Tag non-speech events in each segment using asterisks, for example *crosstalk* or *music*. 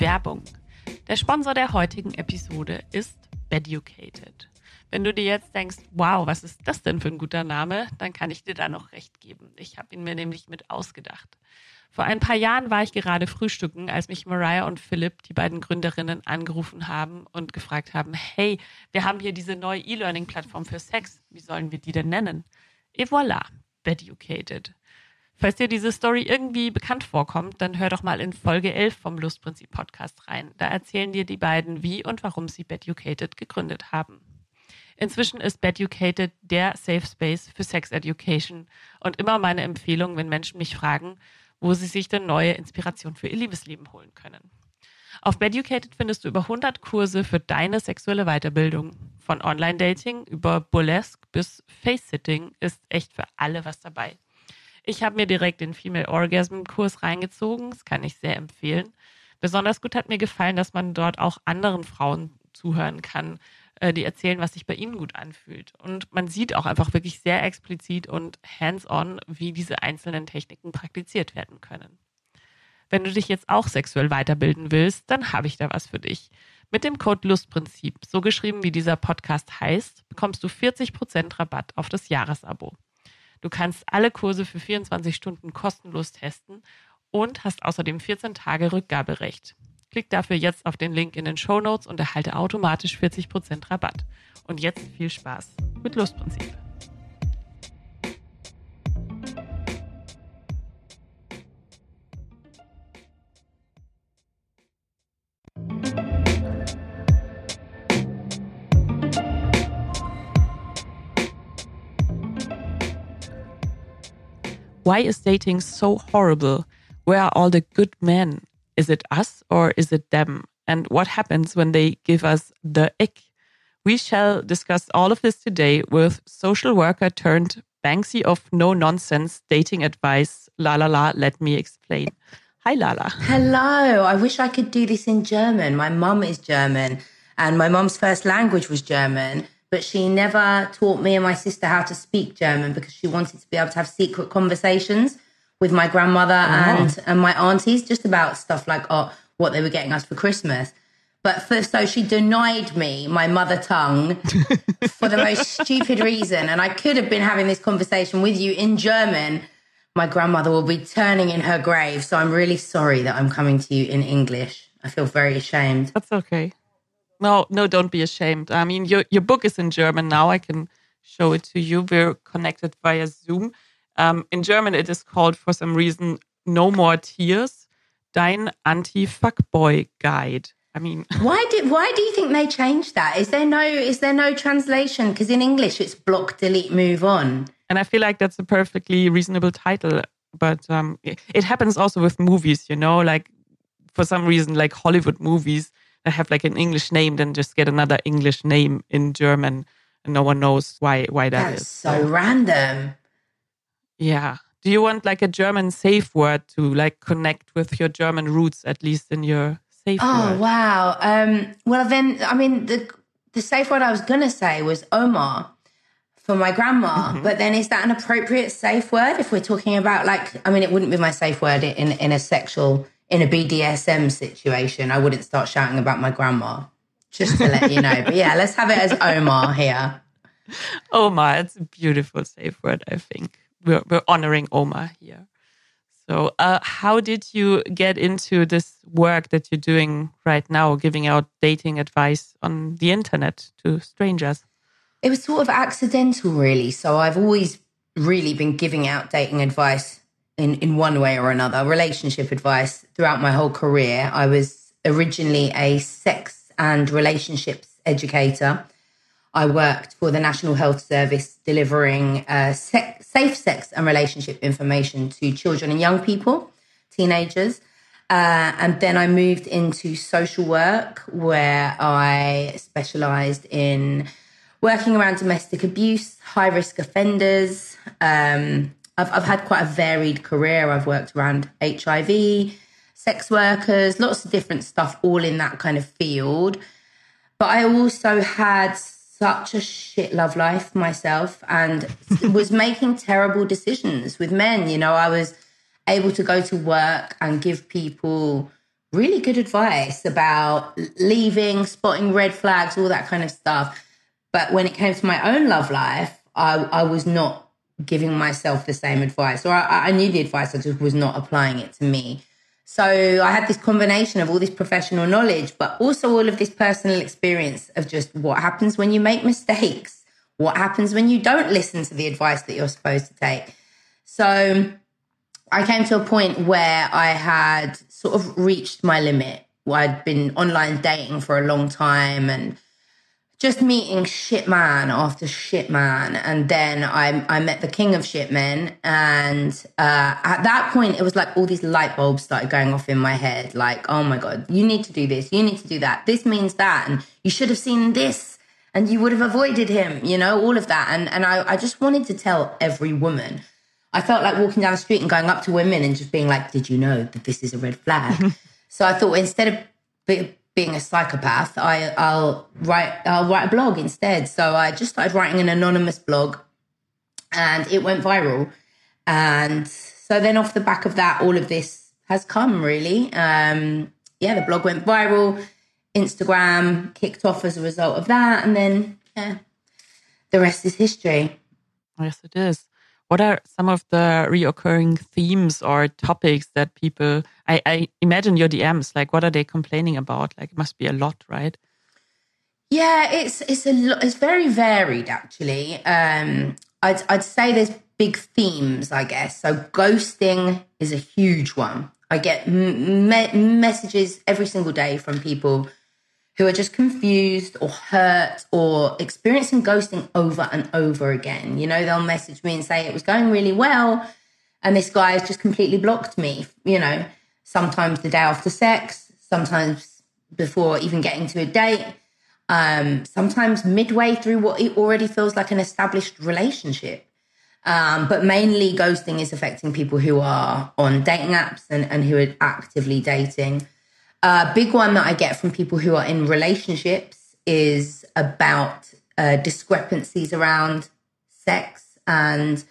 Werbung. Der Sponsor der heutigen Episode ist Beducated. Wenn du dir jetzt denkst, wow, was ist das denn für ein guter Name, dann kann ich dir da noch recht geben. Ich habe ihn mir nämlich mit ausgedacht. Vor ein paar Jahren war ich gerade frühstücken, als mich Mariah und Philipp, die beiden Gründerinnen, angerufen haben und gefragt haben, hey, wir haben hier diese neue E-Learning-Plattform für Sex. Wie sollen wir die denn nennen? Et voilà, Beducated. Falls dir diese Story irgendwie bekannt vorkommt, dann hör doch mal in Folge 11 vom Lustprinzip Podcast rein. Da erzählen dir die beiden, wie und warum sie Beducated gegründet haben. Inzwischen ist Beducated der Safe Space für Sex Education und immer meine Empfehlung, wenn Menschen mich fragen, wo sie sich denn neue Inspiration für ihr Liebesleben holen können. Auf Beducated findest du über 100 Kurse für deine sexuelle Weiterbildung. Von Online-Dating über Burlesque bis Face-Sitting ist echt für alle was dabei. Ich habe mir direkt den Female Orgasm Kurs reingezogen. Das kann ich sehr empfehlen. Besonders gut hat mir gefallen, dass man dort auch anderen Frauen zuhören kann, äh, die erzählen, was sich bei ihnen gut anfühlt. Und man sieht auch einfach wirklich sehr explizit und hands-on, wie diese einzelnen Techniken praktiziert werden können. Wenn du dich jetzt auch sexuell weiterbilden willst, dann habe ich da was für dich. Mit dem Code Lustprinzip, so geschrieben wie dieser Podcast heißt, bekommst du 40% Rabatt auf das Jahresabo. Du kannst alle Kurse für 24 Stunden kostenlos testen und hast außerdem 14 Tage Rückgaberecht. Klick dafür jetzt auf den Link in den Show Notes und erhalte automatisch 40% Rabatt. Und jetzt viel Spaß mit Lustprinzip. Why is dating so horrible? Where are all the good men? Is it us or is it them? And what happens when they give us the ick? We shall discuss all of this today with social worker turned Banksy of no nonsense dating advice. La la la, let me explain. Hi, Lala. Hello. I wish I could do this in German. My mum is German and my mum's first language was German, but she never taught me and my sister how to speak German because she wanted to be able to have secret conversations with my grandmother oh. and, and my aunties just about stuff like oh, what they were getting us for Christmas. But for, so she denied me my mother tongue *laughs* for the most stupid reason. And I could have been having this conversation with you in German. My grandmother will be turning in her grave. So I'm really sorry that I'm coming to you in English. I feel very ashamed. That's okay. No, no, don't be ashamed. I mean, your, your book is in German now. I can show it to you. We're connected via Zoom. Um, in German, it is called for some reason "No More Tears." Dein Anti-Fuckboy Guide. I mean, *laughs* why did why do you think they changed that? Is there no is there no translation? Because in English, it's block, delete, move on. And I feel like that's a perfectly reasonable title. But um, it, it happens also with movies, you know, like for some reason, like Hollywood movies have like an English name, then just get another English name in German, and no one knows why why that That's is. so random. Yeah. Do you want like a German safe word to like connect with your German roots, at least in your safe oh, word? wow. Um, well, then, I mean, the the safe word I was going to say was Oma for my grandma. Mm-hmm. But then, is that an appropriate safe word if we're talking about like? I mean, it wouldn't be my safe word in in a sexual in a BDSM situation. I wouldn't start shouting about my grandma. Just to let you know. But yeah, let's have it as Oma here. Oma, it's a beautiful safe word, I think we're, we're honoring Oma here. So, uh, how did you get into this work that you're doing right now, giving out dating advice on the internet to strangers? It was sort of accidental, really. So, I've always really been giving out dating advice in, in one way or another, relationship advice throughout my whole career. I was originally a sex and relationships educator. I worked for the National Health Service delivering uh, safe sex and relationship information to children and young people, teenagers. Uh, and then I moved into social work where I specialized in working around domestic abuse, high risk offenders. Um, I've, I've had quite a varied career. I've worked around HIV, sex workers, lots of different stuff, all in that kind of field. But I also had such a shit love life myself and *laughs* was making terrible decisions with men. You know, I was able to go to work and give people really good advice about leaving, spotting red flags, all that kind of stuff. But when it came to my own love life, I, I was not giving myself the same advice, or I, I knew the advice, I just was not applying it to me. So I had this combination of all this professional knowledge, but also all of this personal experience of just what happens when you make mistakes, what happens when you don't listen to the advice that you're supposed to take. So I came to a point where I had sort of reached my limit. I'd been online dating for a long time and just meeting shit man after shit man. And then I, I met the king of shit men. And uh, at that point, it was like all these light bulbs started going off in my head. Like, oh my God, you need to do this. You need to do that. This means that. And you should have seen this and you would have avoided him, you know, all of that. And, and I, I just wanted to tell every woman. I felt like walking down the street and going up to women and just being like, did you know that this is a red flag? *laughs* so I thought instead of being a psychopath, I, I'll write I'll write a blog instead. So I just started writing an anonymous blog, and it went viral. And so then off the back of that, all of this has come really. Um, yeah, the blog went viral. Instagram kicked off as a result of that, and then yeah, the rest is history. Yes, it is what are some of the reoccurring themes or topics that people I, I, imagine your DMs like what are they complaining about? Like it must be a lot, right? Yeah, it's it's a lot it's very varied actually. Um, I'd I'd say there's big themes, I guess. So ghosting is a huge one. I get me- messages every single day from people who are just confused or hurt or experiencing ghosting over and over again. You know, they'll message me and say it was going really well, and this guy has just completely blocked me. You know, sometimes the day after sex, sometimes before even getting to a date, um, sometimes midway through what it already feels like an established relationship. Um, but mainly, ghosting is affecting people who are on dating apps and, and who are actively dating. A big one that I get from people who are in relationships is about uh, discrepancies around sex and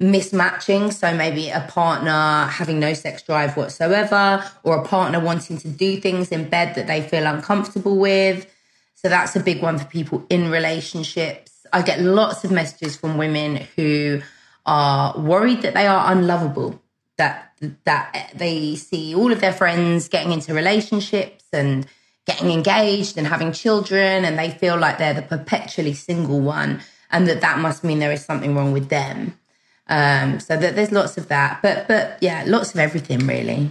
mismatching. So maybe a partner having no sex drive whatsoever, or a partner wanting to do things in bed that they feel uncomfortable with. So that's a big one for people in relationships. I get lots of messages from women who are worried that they are unlovable, that that they see all of their friends getting into relationships and getting engaged and having children and they feel like they're the perpetually single one and that that must mean there is something wrong with them. Um, so that there's lots of that. But but yeah lots of everything really.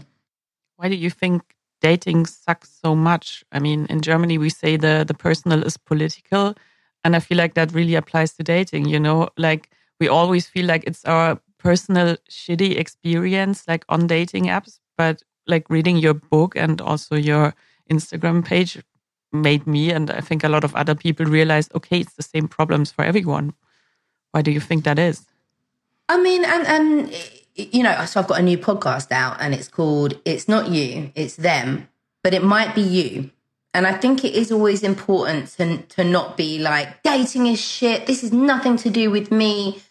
Why do you think dating sucks so much? I mean in germany we say the the personal is political and i feel like that really applies to dating you know? Like we always feel like it's our personal shitty experience like on dating apps, but like reading your book and also your Instagram page made me and I think a lot of other people realize okay, it's the same problems for everyone. Why do you think that is? I mean, and and you know, so I've got a new podcast out and it's called It's Not You, It's Them, but it might be you. And I think it is always important to to not be like dating is shit. This is nothing to do with me.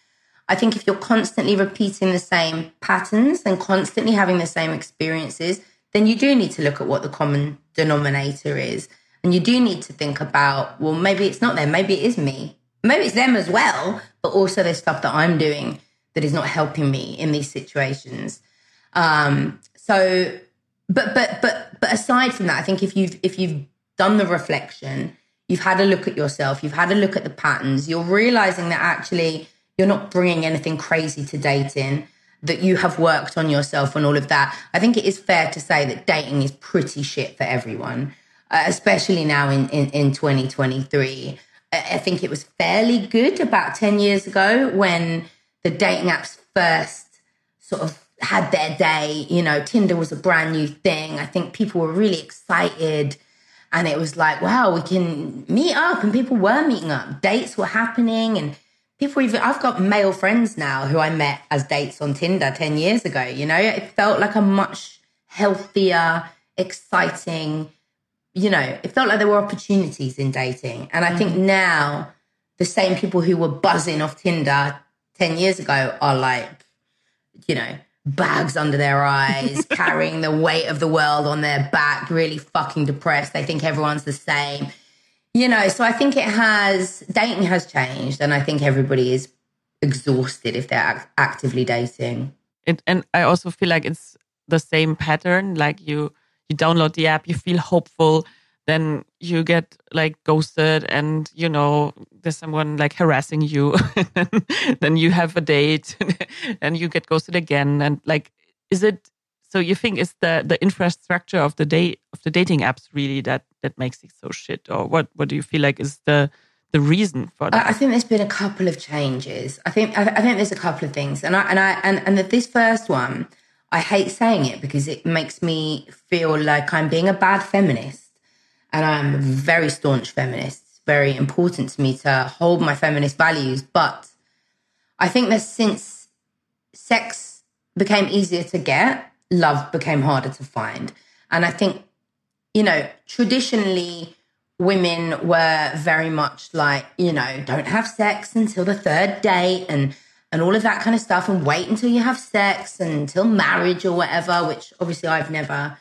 I think if you're constantly repeating the same patterns and constantly having the same experiences, then you do need to look at what the common denominator is. And you do need to think about, well, maybe it's not them, maybe it is me. Maybe it's them as well, but also there's stuff that I'm doing that is not helping me in these situations. Um, so but but but but aside from that, I think if you've if you've done the reflection, you've had a look at yourself, you've had a look at the patterns, you're realizing that actually you're not bringing anything crazy to dating, that you have worked on yourself and all of that. I think it is fair to say that dating is pretty shit for everyone, uh, especially now in, in, in 2023. I think it was fairly good about 10 years ago when the dating apps first sort of had their day. You know, Tinder was a brand new thing. I think people were really excited. And it was like, wow, we can meet up. And people were meeting up. Dates were happening. And people even I've got male friends now who I met as dates on Tinder 10 years ago, you know, it felt like a much healthier, exciting, you know, it felt like there were opportunities in dating. And I mm. think now the same people who were buzzing off Tinder 10 years ago are like, you know, bags under their eyes, *laughs* carrying the weight of the world on their back, really fucking depressed. They think everyone's the same. You know, so I think it has, dating has changed, and I think everybody is exhausted if they're ac- actively dating. It, and I also feel like it's the same pattern. Like you, you download the app, you feel hopeful, then you get like ghosted and you know there's someone like harassing you *laughs* then you have a date *laughs* and you get ghosted again and like is it so you think it's the the infrastructure of the day of the dating apps really that that makes it so shit or what what do you feel like is the the reason for that? I think there's been a couple of changes. I think I, think there's a couple of things, and I and I and and that this first one, I hate saying it because it makes me feel like I'm being a bad feminist and I'm a very staunch feminist. It's very important to me to hold my feminist values. But I think that since sex became easier to get, love became harder to find. And I think, you know, traditionally, women were very much like, you know, don't have sex until the third date and and all of that kind of stuff and wait until you have sex and until marriage or whatever, which obviously I've never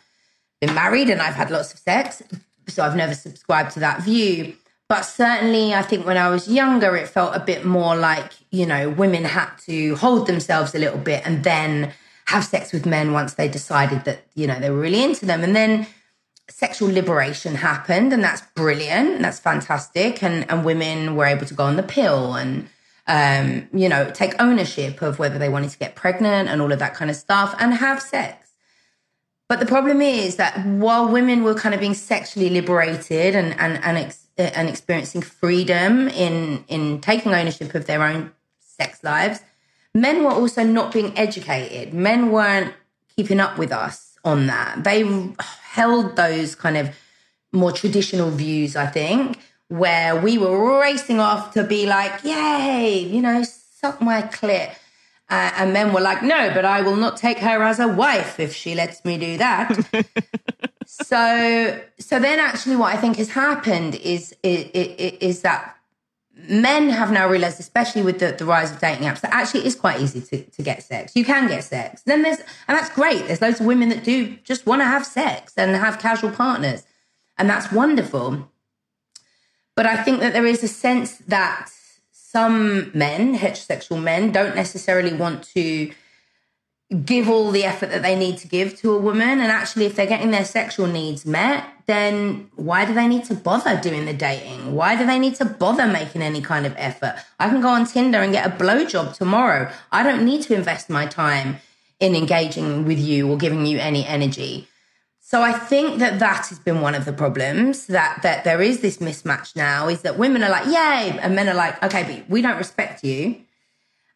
been married and I've had lots of sex. So I've never subscribed to that view. But certainly, I think when I was younger, it felt a bit more like, you know, women had to hold themselves a little bit and then have sex with men once they decided that, you know, they were really into them. And then sexual liberation happened, and that's brilliant. And that's fantastic. And, and women were able to go on the pill and, um, you know, take ownership of whether they wanted to get pregnant and all of that kind of stuff and have sex. But the problem is that while women were kind of being sexually liberated and and and, ex- and experiencing freedom in in taking ownership of their own sex lives, men were also not being educated. Men weren't keeping up with us on that. They held those kind of more traditional views, I think, where we were racing off to be like, yay, you know, suck my clit. Uh, and men were like, no, but I will not take her as a wife if she lets me do that. *laughs* so, so then actually what I think has happened is, is, is that men have now realized, especially with the, the rise of dating apps, that actually it is quite easy to, to get sex. You can get sex. Then there's, and that's great. There's loads of women that do just want to have sex and have casual partners. And that's wonderful. But I think that there is a sense that some men, heterosexual men, don't necessarily want to give all the effort that they need to give to a woman. And actually, if they're getting their sexual needs met, then why do they need to bother doing the dating? Why do they need to bother making any kind of effort? I can go on Tinder and get a blowjob tomorrow. I don't need to invest my time in engaging with you or giving you any energy. So I think that that has been one of the problems that that there is this mismatch now is that women are like, yay, and men are like, okay, but we don't respect you.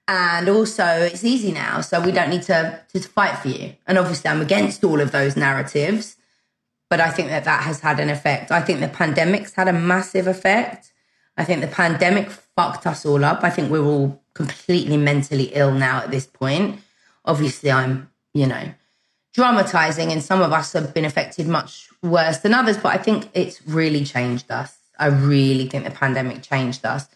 And also it's easy now, so we don't need to, to fight for you. And obviously I'm against all of those narratives, but I think that that has had an effect. I think the pandemic's had a massive effect. I think the pandemic fucked us all up. I think we're all completely mentally ill now at this point. Obviously I'm, you know, dramatizing, and some of us have been affected much worse than others. But I think it's really changed us. I really think the pandemic changed us.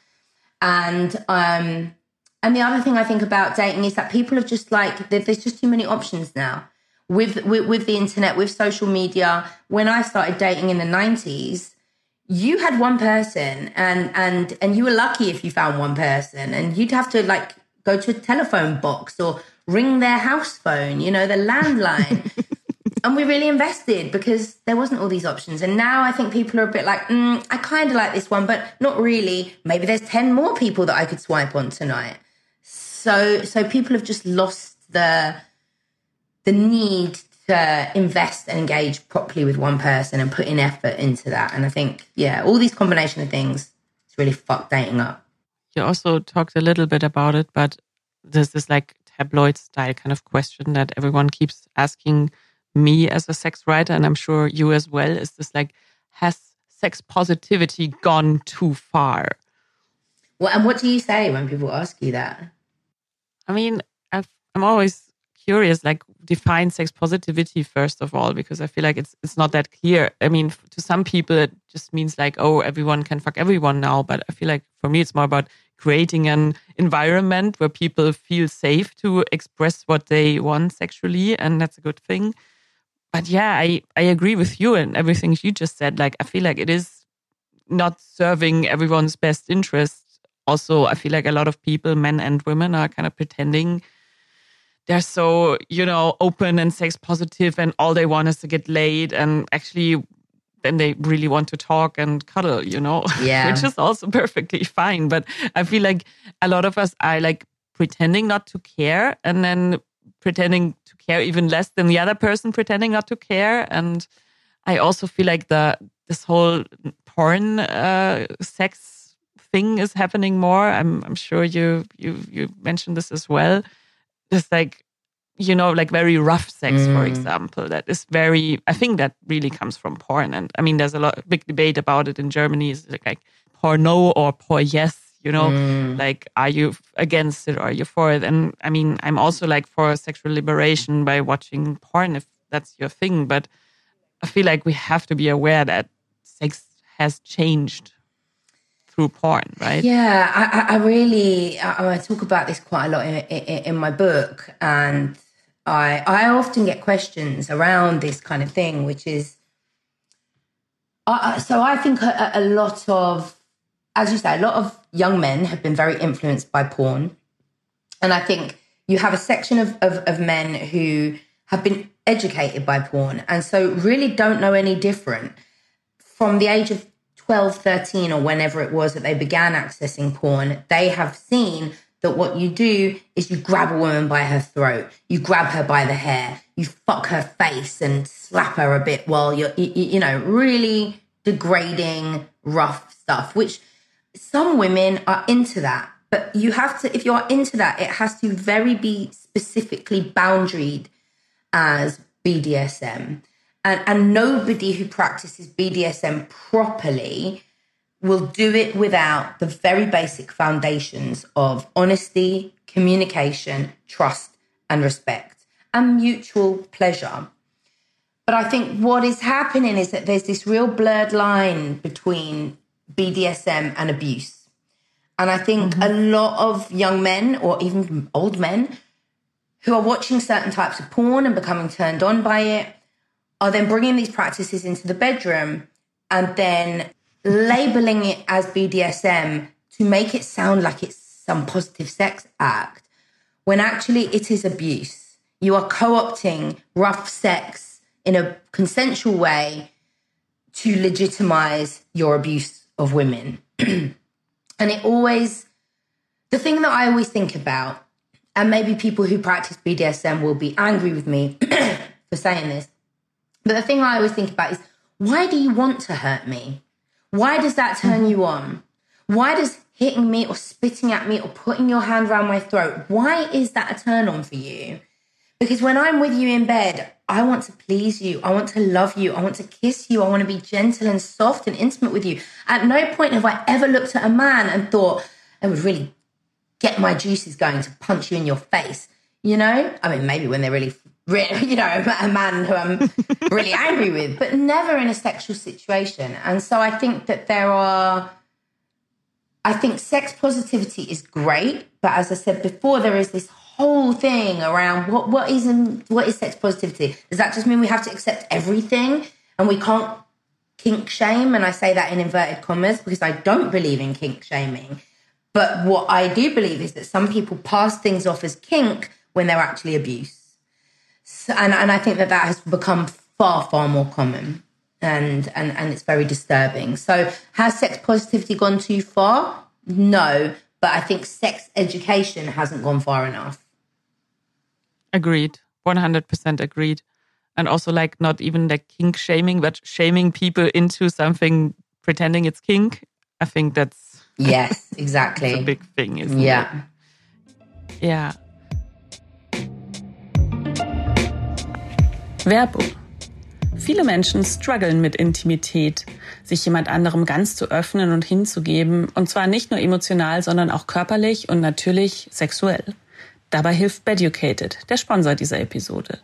And um, and the other thing I think about dating is that people have just like there's just too many options now. With, with with the internet, with social media. When I started dating in the nineties, you had one person, and and and you were lucky if you found one person, and you'd have to like go to a telephone box or ring their house phone, you know, the landline. *laughs* and we really invested because there wasn't all these options. And now I think people are a bit like, mm, I kind of like this one, but not really. Maybe there's 10 more people that I could swipe on tonight. So, so people have just lost the, the need to invest and engage properly with one person and put in effort into that. And I think, yeah, all these combination of things, it's really fucked dating up. You also talked a little bit about it, but there's this like tabloid style kind of question that everyone keeps asking me as a sex writer, and I'm sure you as well. Is this like, has sex positivity gone too far? Well, and what do you say when people ask you that? I mean, i am always curious, like define sex positivity first of all, because I feel like it's it's not that clear. I mean, to some people, it just means like, oh, everyone can fuck everyone now. But I feel like for me, it's more about creating an environment where people feel safe to express what they want sexually, and that's a good thing. But yeah, I, I agree with you and everything you just said. Like, I feel like it is not serving everyone's best interest. Also, I feel like a lot of people, men and women, are kind of pretending they're so, you know, open and sex positive and all they want is to get laid. And actually, then they really want to talk and cuddle, you know, *laughs* yeah. which is also perfectly fine. But I feel like a lot of us are like pretending not to care and then pretending to care even less than the other person pretending not to care. And I also feel like the this whole porn uh, sex thing is happening more. I'm I'm sure you you you mentioned this as well. Just like you know, like very rough sex, mm. for example, that is very, I think that really comes from porn. And I mean, there's a lot, big debate about it in Germany. Is like, like porno or por yes, you know, mm. like, are you against it or are you for it? And I mean, I'm also like for sexual liberation by watching porn if that's your thing. But I feel like we have to be aware that sex has changed through porn, right? Yeah, I, I really I, I, talk about this quite a lot in, in, in my book, and I I often get questions around this kind of thing, which is, so I think a, a lot of, as you say, a lot of young men have been very influenced by porn, and I think you have a section of, of, of men who have been educated by porn, and so really don't know any different from the age of 12, 13, or whenever it was that they began accessing porn, they have seen that what you do is you grab a woman by her throat, you grab her by the hair, you fuck her face and slap her a bit while you're, you, you know, really degrading, rough stuff, which some women are into that. But you have to, if you're into that, it has to very be specifically boundaried as BDSM. And, and nobody who practices BDSM properly will do it without the very basic foundations of honesty, communication, trust, and respect, and mutual pleasure. But I think what is happening is that there's this real blurred line between BDSM and abuse. And I think mm-hmm. a lot of young men or even old men who are watching certain types of porn and becoming turned on by it are then bringing these practices into the bedroom and then labeling it as BDSM to make it sound like it's some positive sex act when actually it is abuse. You are co opting rough sex in a consensual way to legitimize your abuse of women. *clears throat* and it always, the thing that I always think about, and maybe people who practice BDSM will be angry with me *clears throat* for saying this, but the thing I always think about is why do you want to hurt me? Why does that turn you on? Why does hitting me or spitting at me or putting your hand around my throat, why is that a turn on for you? Because when I'm with you in bed, I want to please you. I want to love you. I want to kiss you. I want to be gentle and soft and intimate with you. At no point have I ever looked at a man and thought, I would really get my juices going to punch you in your face. You know? I mean, maybe when they're really *laughs* you know, a man who I'm really *laughs* angry with, but never in a sexual situation. And so I think that there are, I think sex positivity is great, but as I said before, there is this whole thing around what what is in, what is sex positivity? Does that just mean we have to accept everything and we can't kink shame? And I say that in inverted commas because I don't believe in kink shaming. But what I do believe is that some people pass things off as kink when they're actually abuse. So, and and I think that that has become far far more common, and and and it's very disturbing. So has sex positivity gone too far? No, but I think sex education hasn't gone far enough. Agreed, one hundred percent agreed, and also like not even like kink shaming, but shaming people into something pretending it's kink. I think that's yes, *laughs* exactly a big thing, isn't yeah. it? Yeah. Werbung. Viele Menschen strugglen mit Intimität, sich jemand anderem ganz zu öffnen und hinzugeben, und zwar nicht nur emotional, sondern auch körperlich und natürlich sexuell. Dabei hilft Beducated, der Sponsor dieser Episode.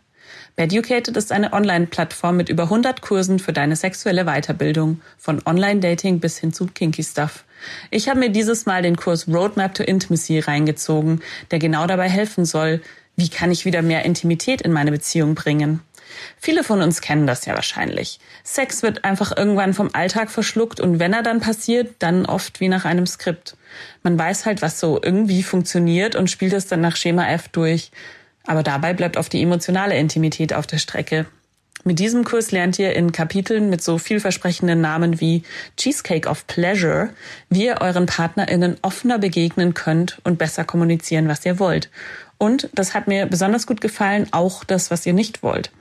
Beducated ist eine Online-Plattform mit über 100 Kursen für deine sexuelle Weiterbildung, von Online-Dating bis hin zu Kinky Stuff. Ich habe mir dieses Mal den Kurs Roadmap to Intimacy reingezogen, der genau dabei helfen soll, wie kann ich wieder mehr Intimität in meine Beziehung bringen. Viele von uns kennen das ja wahrscheinlich. Sex wird einfach irgendwann vom Alltag verschluckt und wenn er dann passiert, dann oft wie nach einem Skript. Man weiß halt, was so irgendwie funktioniert und spielt es dann nach Schema F durch. Aber dabei bleibt oft die emotionale Intimität auf der Strecke. Mit diesem Kurs lernt ihr in Kapiteln mit so vielversprechenden Namen wie Cheesecake of Pleasure, wie ihr euren PartnerInnen offener begegnen könnt und besser kommunizieren, was ihr wollt. Und, das hat mir besonders gut gefallen, auch das, was ihr nicht wollt.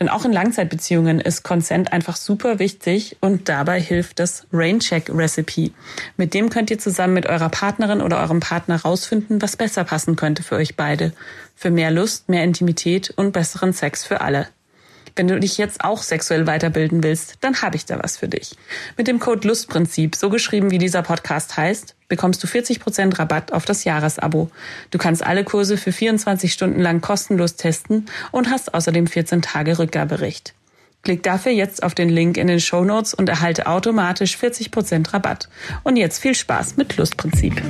Denn auch in Langzeitbeziehungen ist Consent einfach super wichtig und dabei hilft das Raincheck Recipe. Mit dem könnt ihr zusammen mit eurer Partnerin oder eurem Partner rausfinden, was besser passen könnte für euch beide. Für mehr Lust, mehr Intimität und besseren Sex für alle. Wenn du dich jetzt auch sexuell weiterbilden willst, dann habe ich da was für dich. Mit dem Code Lustprinzip, so geschrieben wie dieser Podcast heißt, bekommst du 40% Rabatt auf das Jahresabo. Du kannst alle Kurse für 24 Stunden lang kostenlos testen und hast außerdem 14 Tage Rückgaberecht. Klick dafür jetzt auf den Link in den Show Notes und erhalte automatisch 40% Rabatt. Und jetzt viel Spaß mit Lustprinzip.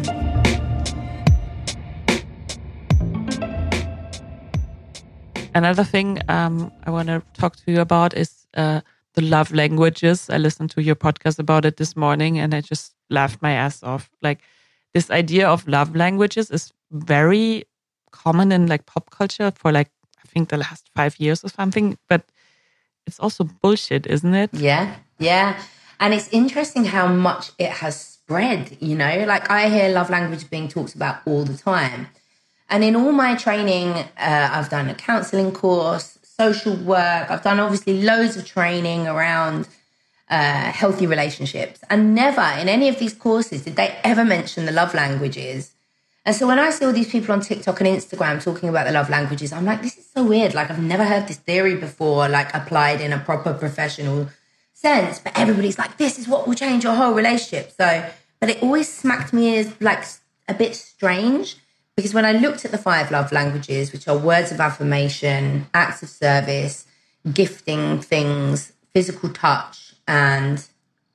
Another thing um, I want to talk to you about is uh, the love languages. I listened to your podcast about it this morning and I just laughed my ass off. Like this idea of love languages is very common in like pop culture for like, I think the last five years or something, but it's also bullshit, isn't it? Yeah. Yeah. And it's interesting how much it has spread, you know, like I hear love language being talked about all the time. And in all my training, uh, I've done a counseling course, social work, I've done obviously loads of training around uh, healthy relationships. And never in any of these courses did they ever mention the love languages. And so when I see all these people on TikTok and Instagram talking about the love languages, I'm like, this is so weird. Like, I've never heard this theory before, like applied in a proper professional sense. But everybody's like, this is what will change your whole relationship. So, but it always smacked me as like a bit strange because when I looked at the five love languages, which are words of affirmation, acts of service, gifting things, physical touch, and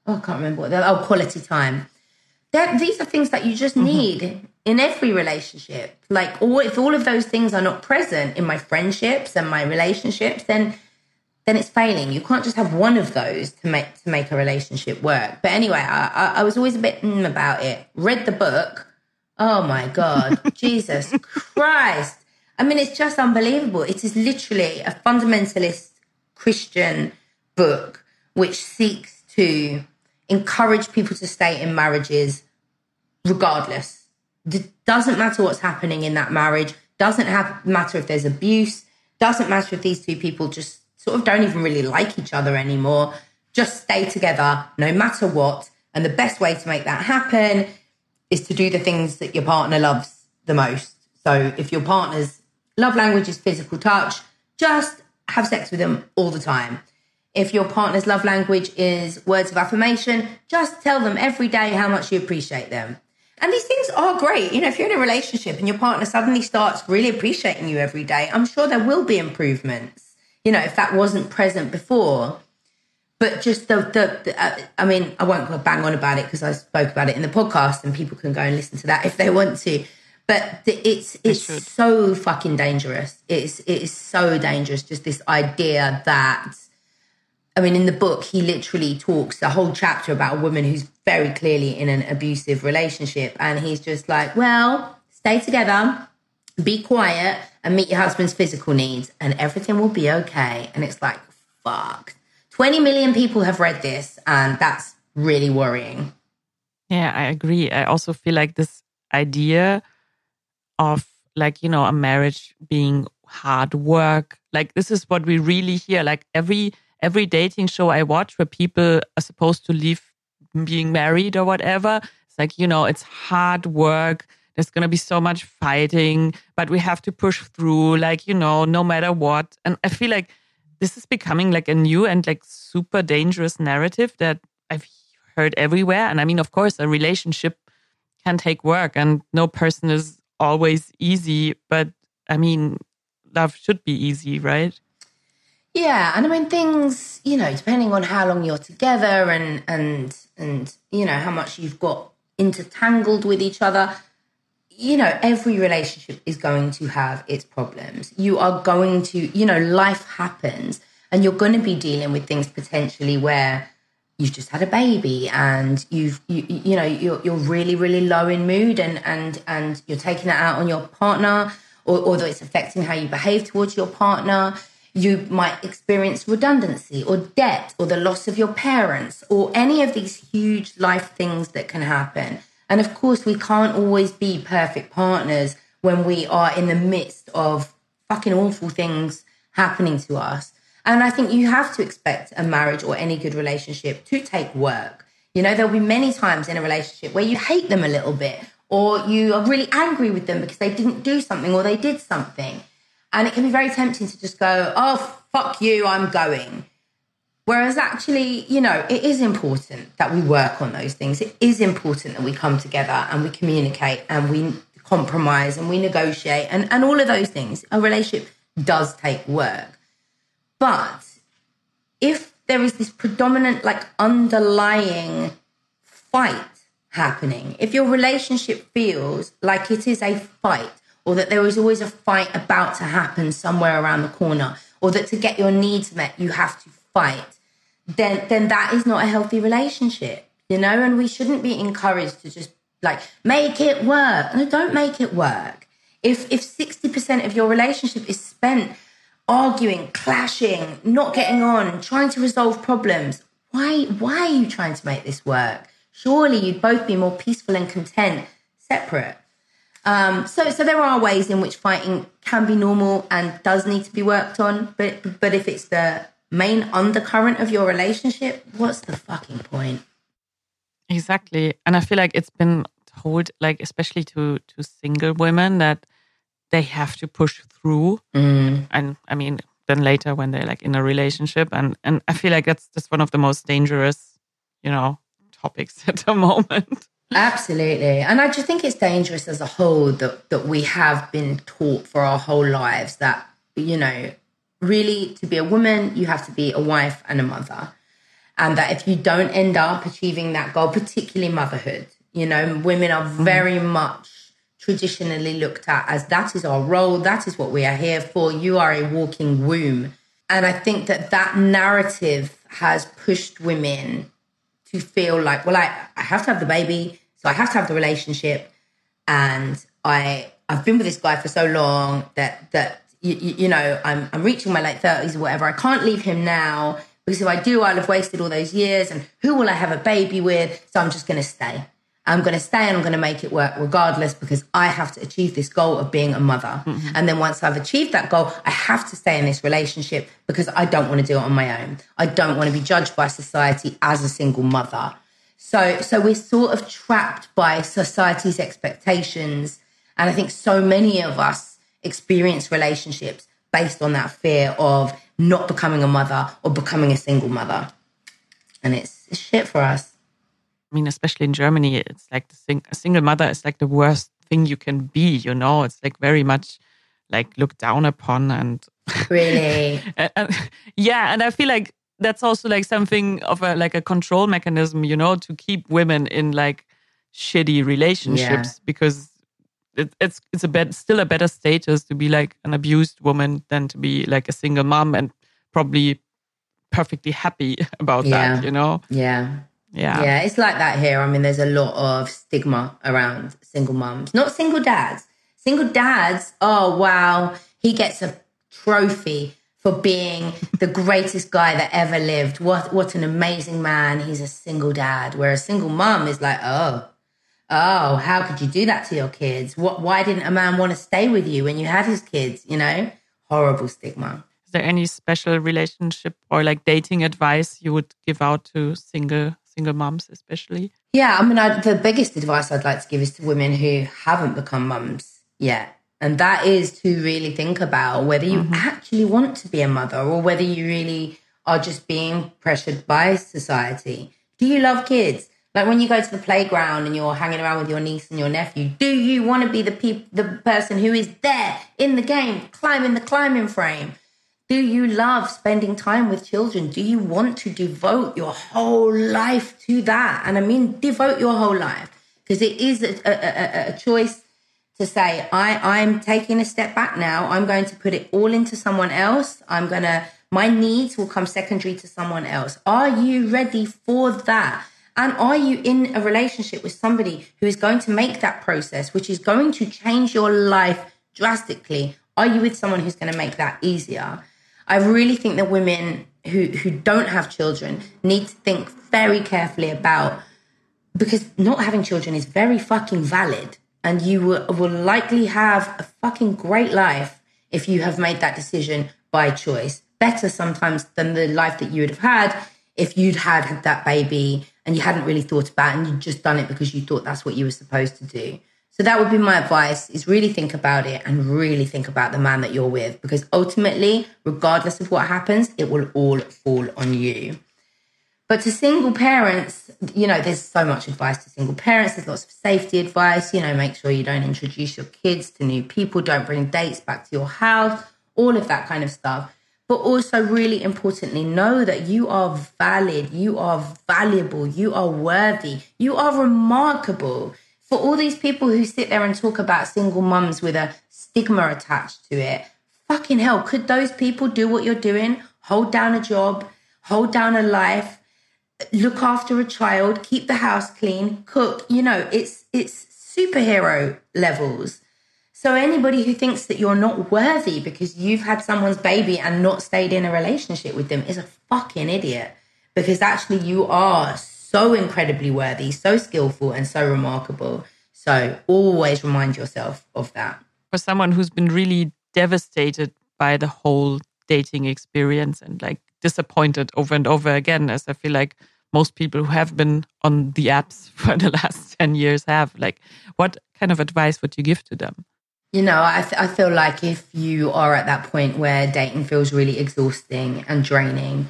oh, I can't remember what they're, oh, quality time. These are things that you just mm-hmm. need mm-hmm. in every relationship. Like, all, if all of those things are not present in my friendships and my relationships, then then it's failing. You can't just have one of those to make to make a relationship work. But anyway, I, I, I was always a bit mm, about it. Read the book. Oh my god, *laughs* Jesus Christ! I mean, it's just unbelievable. It is literally a fundamentalist Christian book which seeks to encourage people to stay in marriages regardless. It doesn't matter what's happening in that marriage, doesn't have, matter if there's abuse, doesn't matter if these two people just sort of don't even really like each other anymore. Just stay together no matter what. And the best way to make that happen is to do the things that your partner loves the most. So if your partner's love language is physical touch, just have sex with them all the time. If your partner's love language is words of affirmation, just tell them every day how much you appreciate them. And these things are great. You know, if you're in a relationship and your partner suddenly starts really appreciating you every day, I'm sure there will be improvements. You know, if that wasn't present before. But just the, the, the uh, I mean, I won't go bang on about it because I spoke about it in the podcast and people can go and listen to that if they want to. But it's it's so fucking dangerous. It's it is so dangerous. Just this idea that I mean, in the book, he literally talks the whole chapter about a woman who's very clearly in an abusive relationship. And he's just like, well, stay together, be quiet, and meet your husband's physical needs, and everything will be okay. And it's like, fuck. 20 million people have read this, and that's really worrying. Yeah, I agree. I also feel like this idea of, like, you know, a marriage being hard work, like, this is what we really hear. Like, every every dating show I watch where people are supposed to leave being married or whatever, it's like, you know, it's hard work. There's going to be so much fighting, but we have to push through, like, you know, no matter what. And I feel like this is becoming like a new and like super dangerous narrative that I've heard everywhere. And I mean, of course, a relationship can take work and no person is always easy, but I mean, love should be easy, right? Yeah, and I mean things, you know, depending on how long you're together and and and you know how much you've got intertangled with each other, you know, every relationship is going to have its problems. You are going to, you know, life happens and you're going to be dealing with things potentially where you've just had a baby and you've you, you know you're, you're really really low in mood and and and you're taking that out on your partner or, that it's affecting how you behave towards your partner you might experience redundancy or debt or the loss of your parents or any of these huge life things that can happen and of course we can't always be perfect partners when we are in the midst of fucking awful things happening to us and I think you have to expect a marriage or any good relationship to take work. You know, there'll be many times in a relationship where you hate them a little bit or you are really angry with them because they didn't do something or they did something. And it can be very tempting to just go, oh, fuck you, I'm going. Whereas actually, you know, it is important that we work on those things. It is important that we come together and we communicate and we compromise and we negotiate and, and all of those things. A relationship does take work. But if there is this predominant, like underlying fight happening, if your relationship feels like it is a fight, or that there is always a fight about to happen somewhere around the corner, or that to get your needs met, you have to fight, then, then that is not a healthy relationship, you know? And we shouldn't be encouraged to just like make it work. No, don't make it work. If if 60% of your relationship is spent arguing, clashing, not getting on, trying to resolve problems. Why, why are you trying to make this work? Surely you'd both be more peaceful and content separate. Um, so, so there are ways in which fighting can be normal and does need to be worked on. But, but if it's the main undercurrent of your relationship, what's the fucking point? Exactly, and I feel like it's been told, like especially to to single women, that they have to push through. Mm. And I mean, then later when they're like in a relationship, and and I feel like that's just one of the most dangerous, you know, topics *laughs* at the moment. Absolutely. And I just think it's dangerous as a whole that, that we have been taught for our whole lives that, you know, really to be a woman, you have to be a wife and a mother. And that if you don't end up achieving that goal, particularly motherhood, you know, women are very mm. much traditionally looked at as that is our role, that is what we are here for. You are a walking womb. And I think that that narrative has pushed women to feel like, well, I, I have to have the baby, so I have to have the relationship. And I, I've been with this guy for so long that, that you, you know, I'm, I'm reaching my late 30s or whatever. I can't leave him now because if I do, I'll have wasted all those years. And who will I have a baby with? So I'm just going to stay. I'm going to stay and I'm going to make it work regardless because I have to achieve this goal of being a mother. Mm-hmm. And then once I've achieved that goal, I have to stay in this relationship because I don't want to do it on my own. I don't want to be judged by society as a single mother. So, so we're sort of trapped by society's expectations. And I think so many of us experience relationships based on that fear of not becoming a mother or becoming a single mother. And it's, it's shit for us. I mean, especially in Germany, it's like the thing, a single mother is like the worst thing you can be, you know? It's like very much like looked down upon and *laughs* really and, and, yeah and i feel like that's also like something of a like a control mechanism you know to keep women in like shitty relationships yeah. because it, it's it's a bit still a better status to be like an abused woman than to be like a single mom and probably perfectly happy *laughs* about yeah. that you know yeah yeah. Yeah, it's like that here. I mean, there's a lot of stigma around single moms, not single dads. Single dads, oh, wow, he gets a trophy for being the *laughs* greatest guy that ever lived. What what an amazing man. He's a single dad. Where a single mom is like, oh, oh, how could you do that to your kids? What why didn't a man want to stay with you when you had his kids? You know? Horrible stigma. Is there any special relationship or like dating advice you would give out to single single moms, especially? Yeah, I mean, I, the biggest advice I'd like to give is to women who haven't become mums yet. And that is to really think about whether you mm-hmm. actually want to be a mother or whether you really are just being pressured by society. Do you love kids? Like when you go to the playground and you're hanging around with your niece and your nephew, do you want to be the the person who is there in the game, climbing the climbing frame? Do you love spending time with children? Do you want to devote your whole life to that? And I mean, devote your whole life because it is a, a, a, a choice to say, I, I'm taking a step back now. I'm going to put it all into someone else. I'm going to, my needs will come secondary to someone else. Are you ready for that? And are you in a relationship with somebody who is going to make that process, which is going to change your life drastically? Are you with someone who's going to make that easier? I really think that women who, who don't have children need to think very carefully about because not having children is very fucking valid and you will, will likely have a fucking great life if you have made that decision by choice. Better sometimes than the life that you would have had if you'd had that baby and you hadn't really thought about it and you'd just done it because you thought that's what you were supposed to do. So that would be my advice is really think about it and really think about the man that you're with because ultimately, regardless of what happens, it will all fall on you. But to single parents, you know, there's so much advice to single parents. There's lots of safety advice. You know, make sure you don't introduce your kids to new people, don't bring dates back to your house, all of that kind of stuff. But also, really importantly, know that you are valid, you are valuable, you are worthy, you are remarkable for all these people who sit there and talk about single mums with a stigma attached to it, fucking hell, could those people do what you're doing? Hold down a job, hold down a life, look after a child, keep the house clean, cook. You know, it's it's superhero levels. So anybody who thinks that you're not worthy because you've had someone's baby and not stayed in a relationship with them is a fucking idiot. Because actually you are so incredibly worthy, so skillful, and so remarkable. So always remind yourself of that. For someone who's been really devastated by the whole dating experience and like disappointed over and over again, as I feel like most people who have been on the apps *laughs* for the last *laughs* 10 years have, like, what kind of advice would you give to them? You know, I, th- I feel like if you are at that point where dating feels really exhausting and draining,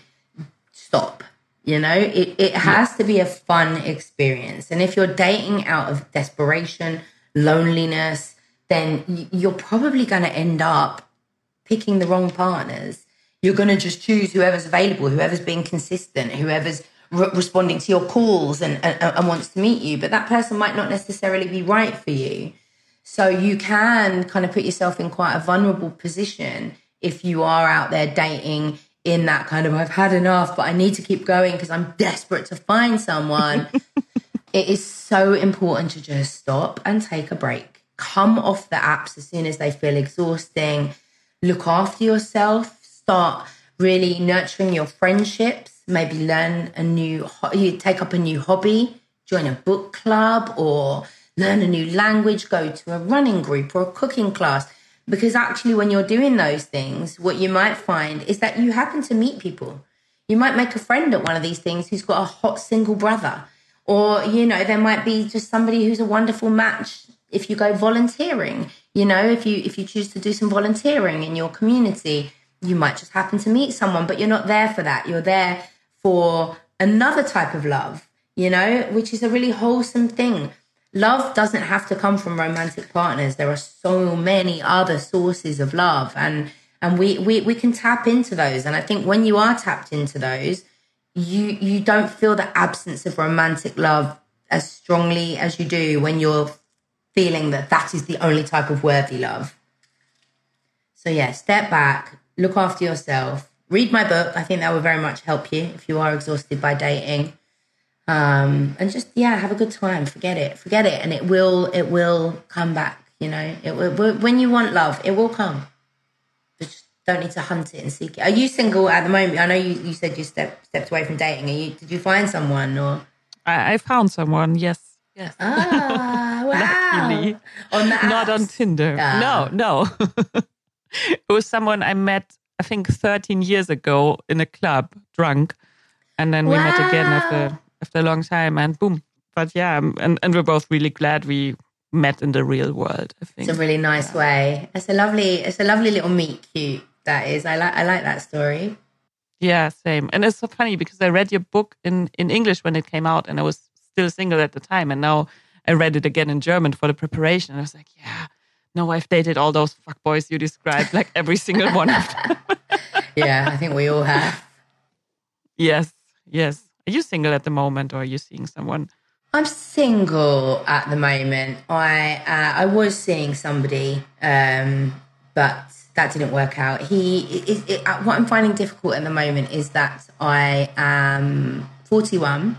stop you know, it, it has to be a fun experience. And if you're dating out of desperation, loneliness, then you're probably going to end up picking the wrong partners. You're going to just choose whoever's available, whoever's being consistent, whoever's re- responding to your calls and, and, and wants to meet you. But that person might not necessarily be right for you. So you can kind of put yourself in quite a vulnerable position if you are out there dating in that kind of I've had enough, but I need to keep going because I'm desperate to find someone. *laughs* it is so important to just stop and take a break. Come off the apps as soon as they feel exhausting. Look after yourself. Start really nurturing your friendships. Maybe learn a new, you take up a new hobby, join a book club, or learn a new language. Go to a running group or a cooking class because actually, when you're doing those things, what you might find is that you happen to meet people. You might make a friend at one of these things who's got a hot single brother. Or, you know, there might be just somebody who's a wonderful match if you go volunteering. You know, if you if you choose to do some volunteering in your community, you might just happen to meet someone, but you're not there for that. You're there for another type of love, you know, which is a really wholesome thing love doesn't have to come from romantic partners. There are so many other sources of love and and we, we we can tap into those. And I think when you are tapped into those, you you don't feel the absence of romantic love as strongly as you do when you're feeling that that is the only type of worthy love. So yeah, step back, look after yourself, read my book. I think that will very much help you if you are exhausted by dating um, and just yeah, have a good time. Forget it, forget it, and it will it will come back. You know, it will, when you want love, it will come. Just don't need to hunt it and seek it. Are you single at the moment? I know you, you said you stepped stepped away from dating. Are you? Did you find someone or? I, I found someone. Yes. Yes. Ah, *laughs* wow. Luckily. On the apps? Not on Tinder. Ah. No, no. *laughs* it was someone I met, I think, 13 years ago in a club, drunk. And then we wow. met again after after a long time, and boom. But yeah, and, and we're both really glad we met in the real world. I think it's a really nice yeah. way. It's a lovely, it's a lovely little meet cute. That is, I like, I like that story. Yeah, same. And it's so funny because I read your book in in English when it came out, and I was still single at the time, and now I read it again in German for the preparation. And I was like, yeah, no, I've dated all those fuck boys you described, like every single one of them. *laughs* yeah, I think we all have. *laughs* Yes, yes. Are you single at the moment, or are you seeing someone? I'm single at the moment. I uh, I was seeing somebody, um, but that didn't work out. He, it, it, uh, what I'm finding difficult at the moment is that I am 41.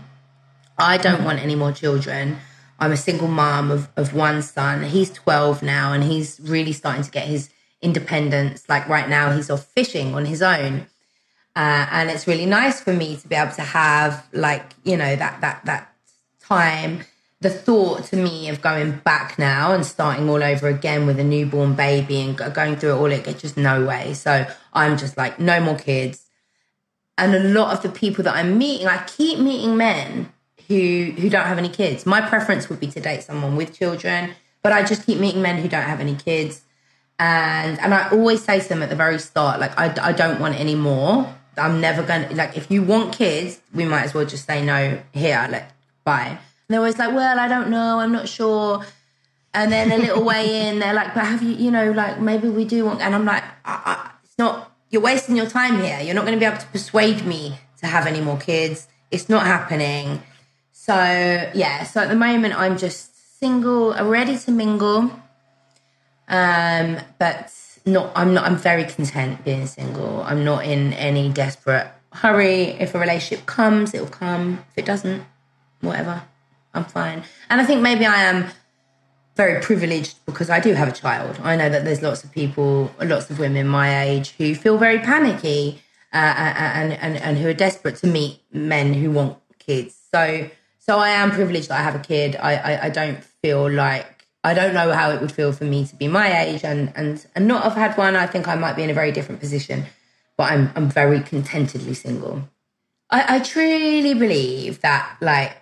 I don't want any more children. I'm a single mom of, of one son. He's 12 now and he's really starting to get his independence. Like right now, he's off fishing on his own. Uh, and it's really nice for me to be able to have like, you know, that, that, that time the thought to me of going back now and starting all over again with a newborn baby and going through it all, it just no way. So I'm just like, no more kids. And a lot of the people that I'm meeting, I keep meeting men who who don't have any kids. My preference would be to date someone with children, but I just keep meeting men who don't have any kids. And and I always say to them at the very start, like I, I don't want any more. I'm never gonna like if you want kids, we might as well just say no here, like bye they're always like, well, I don't know, I'm not sure. And then a little way *laughs* in, they're like, but have you, you know, like maybe we do want, and I'm like, I, I, it's not, you're wasting your time here. You're not going to be able to persuade me to have any more kids. It's not happening. So, yeah, so at the moment, I'm just single, ready to mingle. Um, but not, I'm not, I'm very content being single. I'm not in any desperate hurry. If a relationship comes, it'll come. If it doesn't, whatever. I'm fine. And I think maybe I am very privileged because I do have a child. I know that there's lots of people, lots of women my age who feel very panicky uh, and, and, and who are desperate to meet men who want kids. So, so I am privileged that I have a kid. I, I, I don't feel like, I don't know how it would feel for me to be my age and, and, and not have had one. I think I might be in a very different position, but I'm, I'm very contentedly single. I, I truly believe that like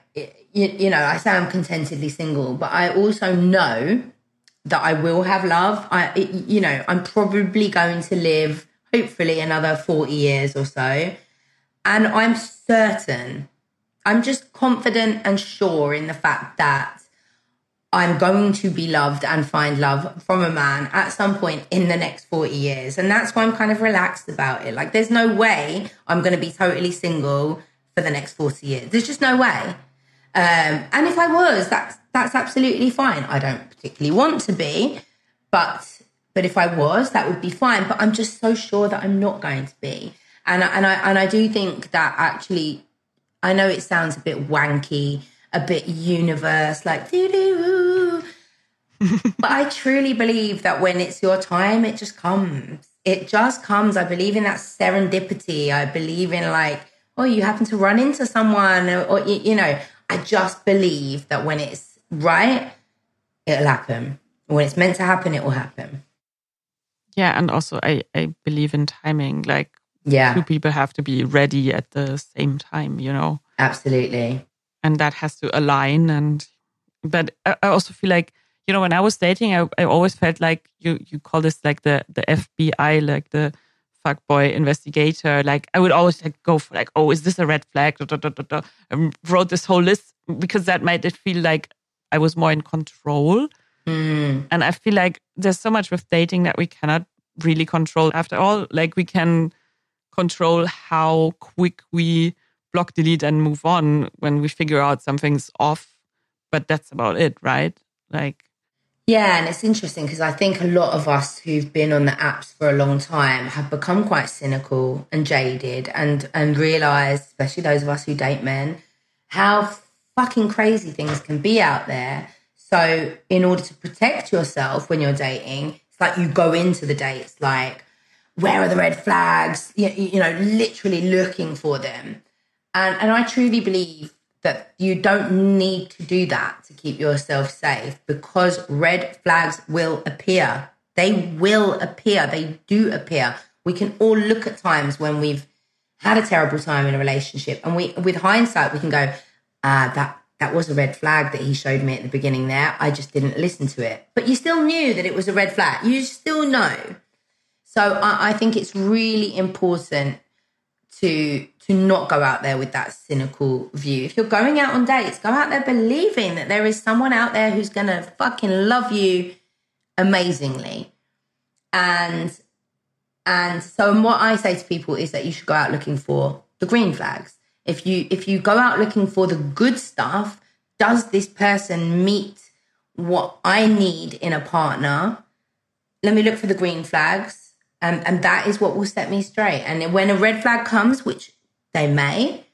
you, you know, I say I'm contentedly single, but I also know that I will have love. I, it, you know, I'm probably going to live hopefully another 40 years or so. And I'm certain, I'm just confident and sure in the fact that I'm going to be loved and find love from a man at some point in the next 40 years. And that's why I'm kind of relaxed about it. Like, there's no way I'm going to be totally single for the next 40 years. There's just no way. Um, and if I was, that's that's absolutely fine. I don't particularly want to be, but but if I was, that would be fine. But I'm just so sure that I'm not going to be. And and I and I do think that actually, I know it sounds a bit wanky, a bit universe, like doo doo. *laughs* but I truly believe that when it's your time, it just comes. It just comes. I believe in that serendipity. I believe in like, oh, you happen to run into someone, or, or you know. I just believe that when it's right, it'll happen. When it's meant to happen, it will happen. Yeah, and also I, I believe in timing. Like yeah. two people have to be ready at the same time, you know? Absolutely. And that has to align and but I also feel like, you know, when I was dating, I, I always felt like you you call this like the the FBI, like the fuckboy investigator. Like I would always like go for like, oh, is this a red flag? Da, da, da, I wrote this whole list because that made it feel like I was more in control. Mm. And I feel like there's so much with dating that we cannot really control. After all, like we can control how quick we block, delete, and move on when we figure out something's off. But that's about it, right? Like yeah, and it's interesting because I think a lot of us who've been on the apps for a long time have become quite cynical and jaded and and realize, especially those of us who date men, how fucking crazy things can be out there. So, in order to protect yourself when you're dating, it's like you go into the dates like, where are the red flags? You, you know, literally looking for them. And and I truly believe that you don't need to do that to keep yourself safe because red flags will appear. They will appear. They do appear. We can all look at times when we've had a terrible time in a relationship and we with hindsight we can go, ah, that that was a red flag that he showed me at the beginning there. I just didn't listen to it. But you still knew that it was a red flag. You still know. So I, I think it's really important to to not go out there with that cynical view. If you're going out on dates, go out there believing that there is someone out there who's gonna fucking love you amazingly. And And so what I say to people is that you should go out looking for the green flags. If you if you go out looking for the good stuff, does this person meet what I need in a partner? Let me look for the green flags. And, and that is what will set me straight. And when a red flag comes, which they may,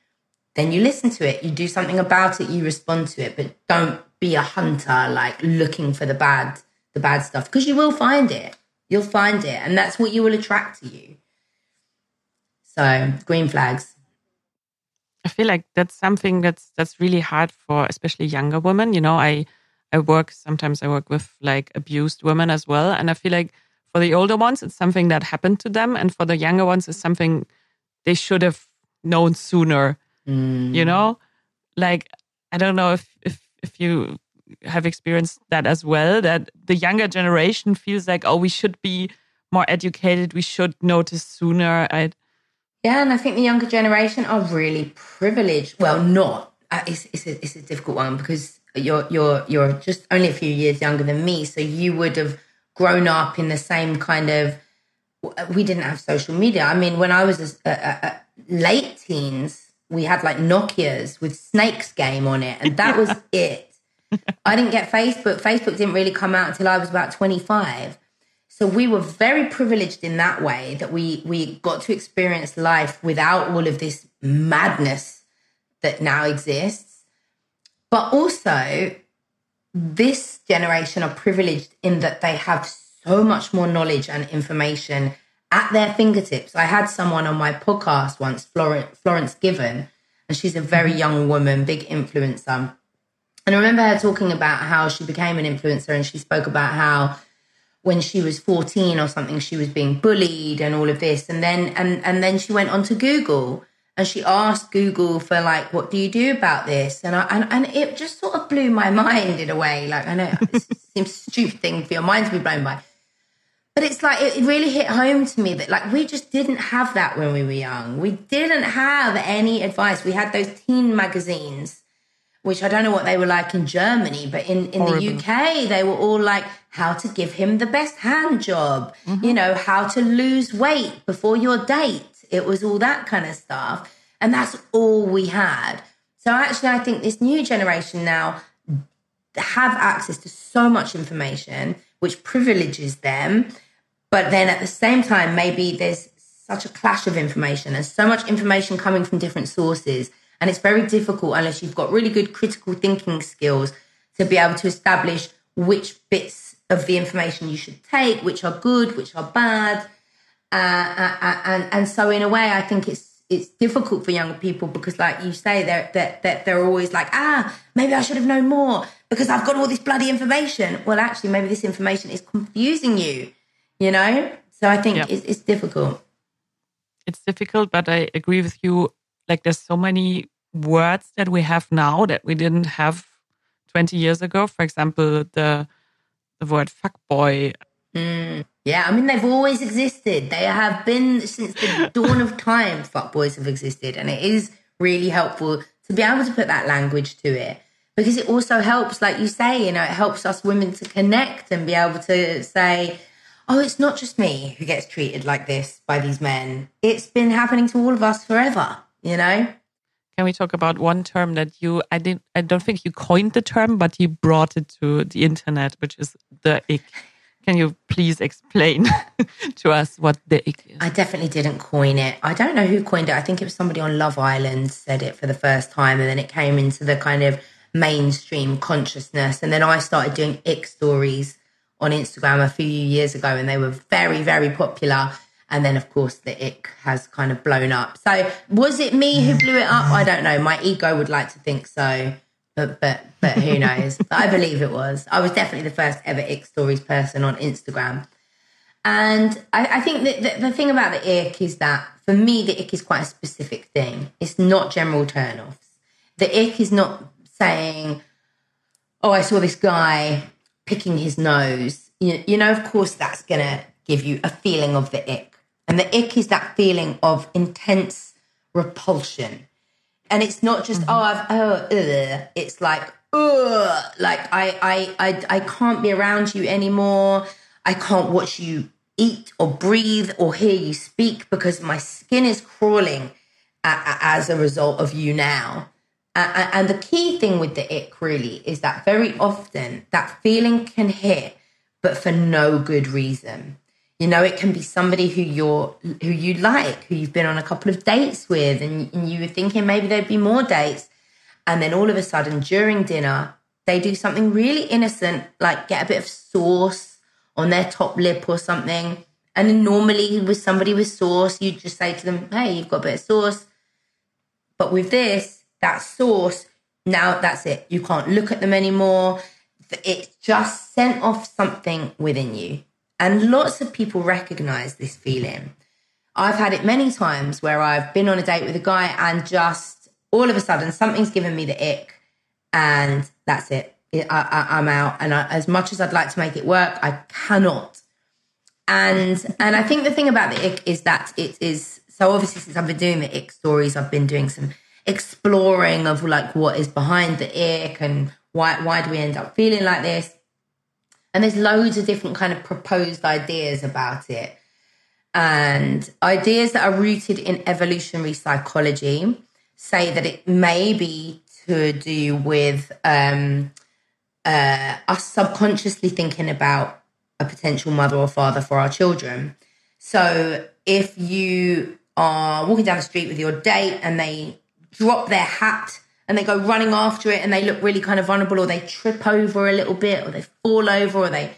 then you listen to it, you do something about it, you respond to it, but don't be a hunter like looking for the bad, the bad stuff because you will find it. You'll find it, and that's what you will attract to you. So, green flags. I feel like that's something that's that's really hard for especially younger women. You know, I I work sometimes I work with like abused women as well, and I feel like for the older ones it's something that happened to them, and for the younger ones it's something they should have known sooner. Mm. You know, like I don't know if if if you have experienced that as well. That the younger generation feels like oh we should be more educated, we should notice sooner. I yeah, and I think the younger generation are really privileged. Well, not. Uh, it's, it's, a, it's a difficult one because you're you're you're just only a few years younger than me, so you would have grown up in the same kind of. We didn't have social media. I mean, when I was a, a, a late teens, we had like Nokia's with Snakes game on it, and that was *laughs* it. I didn't get Facebook. Facebook didn't really come out until I was about twenty five. So we were very privileged in that way that we we got to experience life without all of this madness that now exists. But also this generation are privileged in that they have so much more knowledge and information at their fingertips. I had someone on my podcast once, Florence, Florence Given, and she's a very mm-hmm. young woman, big influencer. And I remember her talking about how she became an influencer and she spoke about how when she was 14 or something she was being bullied and all of this and then and and then she went on to google and she asked google for like what do you do about this? And i and, and it just sort of blew my mind in a way. Like i know it *laughs* seems stupid thing for your mind to be blown by. But it's like it really hit home to me that like we just didn't have that when we were young. We didn't have any advice. We had those teen magazines which I don't know what they were like in Germany, but in, in the UK, they were all like how to give him the best hand job, mm-hmm. you know, how to lose weight before your date. It was all that kind of stuff. And that's all we had. So actually, I think this new generation now have access to so much information, which privileges them. But then at the same time, maybe there's such a clash of information and so much information coming from different sources and it's very difficult unless you've got really good critical thinking skills to be able to establish which bits of the information you should take, which are good, which are bad. Uh, uh, uh, and and so in a way, I think it's it's difficult for younger people because, like you say, they're that they're, they're always like, ah, maybe I should have known more because I've got all this bloody information. Well, actually, maybe this information is confusing you, you know. So I think it's, it's difficult. It's difficult, but I agree with you like there's so many words that we have now that we didn't have 20 years ago. For example, the the word fuckboy. Mm, yeah, I mean they've always existed. They have been since the *laughs* dawn of time. Fuckboys have existed, and it is really helpful to be able to put that language to it because it also helps, like you say, you know, it helps us women to connect and be able to say, oh, it's not just me who gets treated like this by these men. It's been happening to all of us forever you know? Can we talk about one term that you I didn't I don't think you coined the term, but you brought it to the internet, which is the ick. Can you please explain *laughs* to us what the ick is? I definitely didn't coin it. I don't know who coined it. I think it was somebody on Love Island said it for the first time, and then it came into the kind of mainstream consciousness. And then I started doing ick stories on Instagram a few years ago, and they were very, very popular. And then, of course, the ick has kind of blown up. So, was it me who blew it up? I don't know. My ego would like to think so, but but but who knows? *laughs* but I believe it was. I was definitely the first ever ick stories person on Instagram. And I, I think that the, the, thing about the ick is that for me, the ick is quite a specific thing. It's not general turnoffs. The ick is not saying, "Oh, I saw this guy picking his nose." You, you know, of course, that's gonna give you a feeling of the ick. And the ick is that feeling of intense repulsion. And it's not just, mm-hmm. oh, I've, oh, ugh. it's like, ugh, like I, I, I, I can't be around you anymore. I can't watch you eat or breathe or hear you speak because my skin is crawling as a result of you now. And the key thing with the ick really is that very often that feeling can hit, but for no good reason. You know, it can be somebody who you're who you like, who you've been on a couple of dates with, and, and you were thinking maybe there'd be more dates. And then all of a sudden during dinner, they do something really innocent, like get a bit of sauce on their top lip or something. And then normally with somebody with sauce, you just say to them, Hey, you've got a bit of sauce. But with this, that sauce, now that's it. You can't look at them anymore. It just sent off something within you. And lots of people recognize this feeling. I've had it many times where I've been on a date with a guy and just all of a sudden something's given me the ick and that's it. I, am out. And I, as much as I'd like to make it work, I cannot. And and I think the thing about the ick is that it is so obviously since I've been doing the ick stories, I've been doing some exploring of like what is behind the ick and why why do we end up feeling like this. And there's loads of different kind of proposed ideas about it. And ideas that are rooted in evolutionary psychology say that it may be to do with um, uh, us subconsciously thinking about a potential mother or father for our children. So if you are walking down the street with your date and they drop their hat and they go running after it and they look really kind of vulnerable or they trip over a little bit or they fall over or they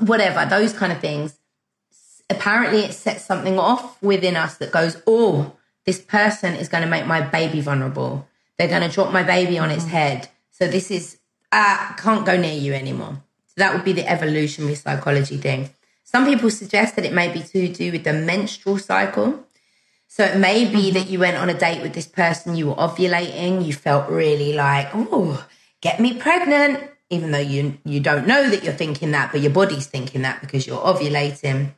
whatever those kind of things apparently it sets something off within us that goes oh this person is going to make my baby vulnerable they're going to drop my baby on its mm. head. So this is, I uh, can't go near you anymore. So that would be the evolutionary psychology thing. Some people suggest that it may be to do with the menstrual cycle. So it may be mm-hmm. that you went on a date with this person, you were ovulating, you felt really like, oh, get me pregnant, even though you you don't know that you're thinking that, but your body's thinking that because you're ovulating.